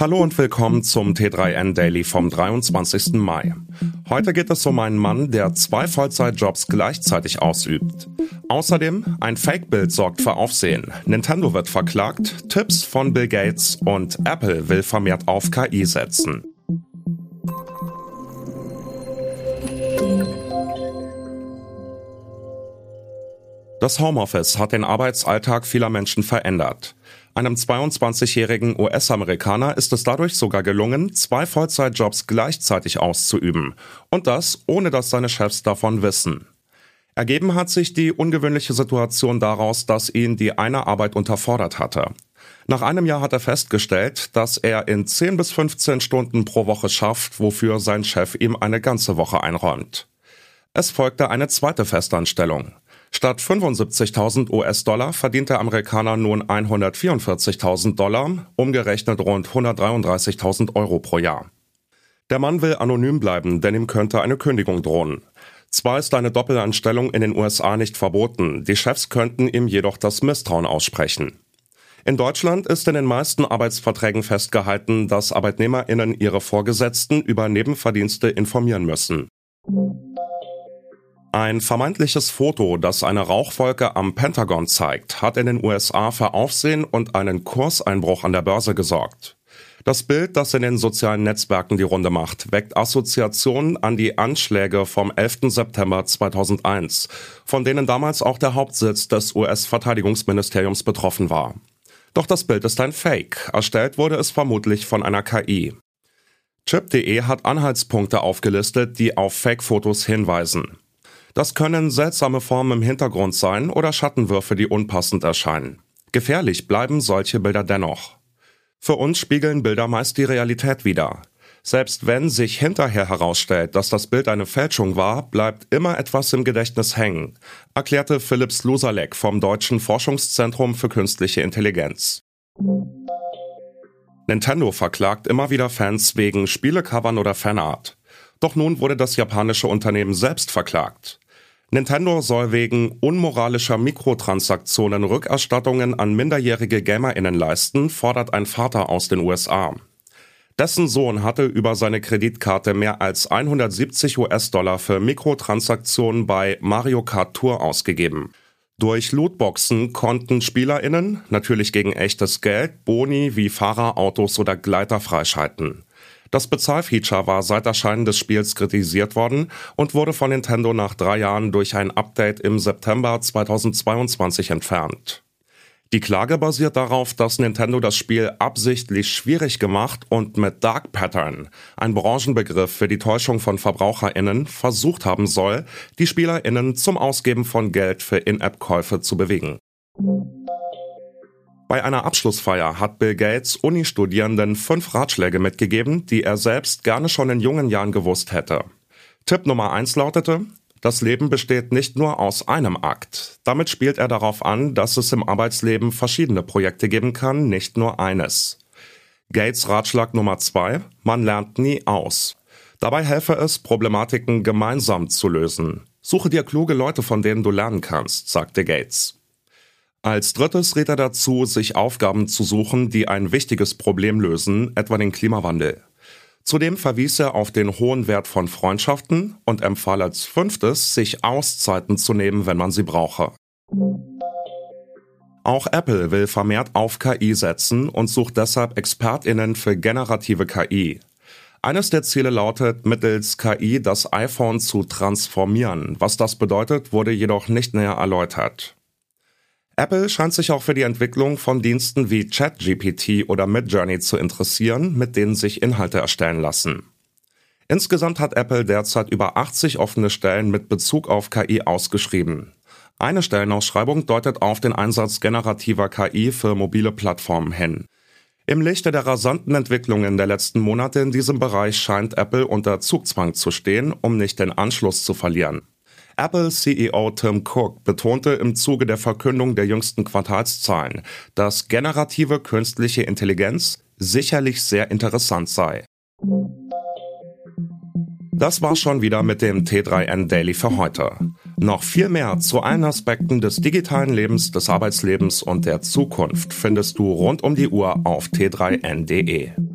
Hallo und willkommen zum T3N Daily vom 23. Mai. Heute geht es um einen Mann, der zwei Vollzeitjobs gleichzeitig ausübt. Außerdem ein Fake-Bild sorgt für Aufsehen. Nintendo wird verklagt, Tipps von Bill Gates und Apple will vermehrt auf KI setzen. Das Homeoffice hat den Arbeitsalltag vieler Menschen verändert. Einem 22-jährigen US-Amerikaner ist es dadurch sogar gelungen, zwei Vollzeitjobs gleichzeitig auszuüben. Und das, ohne dass seine Chefs davon wissen. Ergeben hat sich die ungewöhnliche Situation daraus, dass ihn die eine Arbeit unterfordert hatte. Nach einem Jahr hat er festgestellt, dass er in 10 bis 15 Stunden pro Woche schafft, wofür sein Chef ihm eine ganze Woche einräumt. Es folgte eine zweite Festanstellung. Statt 75.000 US-Dollar verdient der Amerikaner nun 144.000 Dollar, umgerechnet rund 133.000 Euro pro Jahr. Der Mann will anonym bleiben, denn ihm könnte eine Kündigung drohen. Zwar ist eine Doppelanstellung in den USA nicht verboten, die Chefs könnten ihm jedoch das Misstrauen aussprechen. In Deutschland ist in den meisten Arbeitsverträgen festgehalten, dass Arbeitnehmerinnen ihre Vorgesetzten über Nebenverdienste informieren müssen. Ein vermeintliches Foto, das eine Rauchwolke am Pentagon zeigt, hat in den USA für Aufsehen und einen Kurseinbruch an der Börse gesorgt. Das Bild, das in den sozialen Netzwerken die Runde macht, weckt Assoziationen an die Anschläge vom 11. September 2001, von denen damals auch der Hauptsitz des US-Verteidigungsministeriums betroffen war. Doch das Bild ist ein Fake. Erstellt wurde es vermutlich von einer KI. Chip.de hat Anhaltspunkte aufgelistet, die auf Fake-Fotos hinweisen. Das können seltsame Formen im Hintergrund sein oder Schattenwürfe, die unpassend erscheinen. Gefährlich bleiben solche Bilder dennoch. Für uns spiegeln Bilder meist die Realität wider. Selbst wenn sich hinterher herausstellt, dass das Bild eine Fälschung war, bleibt immer etwas im Gedächtnis hängen, erklärte Philipp Slusalek vom Deutschen Forschungszentrum für künstliche Intelligenz. Nintendo verklagt immer wieder Fans wegen Spielecovern oder Fanart. Doch nun wurde das japanische Unternehmen selbst verklagt. Nintendo soll wegen unmoralischer Mikrotransaktionen Rückerstattungen an minderjährige GamerInnen leisten, fordert ein Vater aus den USA. Dessen Sohn hatte über seine Kreditkarte mehr als 170 US-Dollar für Mikrotransaktionen bei Mario Kart Tour ausgegeben. Durch Lootboxen konnten SpielerInnen, natürlich gegen echtes Geld, Boni wie Fahrer, Autos oder Gleiter freischalten. Das Bezahlfeature war seit Erscheinen des Spiels kritisiert worden und wurde von Nintendo nach drei Jahren durch ein Update im September 2022 entfernt. Die Klage basiert darauf, dass Nintendo das Spiel absichtlich schwierig gemacht und mit Dark Pattern, ein Branchenbegriff für die Täuschung von VerbraucherInnen, versucht haben soll, die SpielerInnen zum Ausgeben von Geld für In-App-Käufe zu bewegen. Bei einer Abschlussfeier hat Bill Gates Uni-Studierenden fünf Ratschläge mitgegeben, die er selbst gerne schon in jungen Jahren gewusst hätte. Tipp Nummer eins lautete, das Leben besteht nicht nur aus einem Akt. Damit spielt er darauf an, dass es im Arbeitsleben verschiedene Projekte geben kann, nicht nur eines. Gates Ratschlag Nummer zwei, man lernt nie aus. Dabei helfe es, Problematiken gemeinsam zu lösen. Suche dir kluge Leute, von denen du lernen kannst, sagte Gates. Als drittes rät er dazu, sich Aufgaben zu suchen, die ein wichtiges Problem lösen, etwa den Klimawandel. Zudem verwies er auf den hohen Wert von Freundschaften und empfahl als fünftes, sich Auszeiten zu nehmen, wenn man sie brauche. Auch Apple will vermehrt auf KI setzen und sucht deshalb Expertinnen für generative KI. Eines der Ziele lautet, mittels KI das iPhone zu transformieren. Was das bedeutet, wurde jedoch nicht näher erläutert. Apple scheint sich auch für die Entwicklung von Diensten wie ChatGPT oder Midjourney zu interessieren, mit denen sich Inhalte erstellen lassen. Insgesamt hat Apple derzeit über 80 offene Stellen mit Bezug auf KI ausgeschrieben. Eine Stellenausschreibung deutet auf den Einsatz generativer KI für mobile Plattformen hin. Im Lichte der rasanten Entwicklungen der letzten Monate in diesem Bereich scheint Apple unter Zugzwang zu stehen, um nicht den Anschluss zu verlieren. Apple-CEO Tim Cook betonte im Zuge der Verkündung der jüngsten Quartalszahlen, dass generative künstliche Intelligenz sicherlich sehr interessant sei. Das war schon wieder mit dem T3N Daily für heute. Noch viel mehr zu allen Aspekten des digitalen Lebens, des Arbeitslebens und der Zukunft findest du rund um die Uhr auf t3n.de. Nachrichten.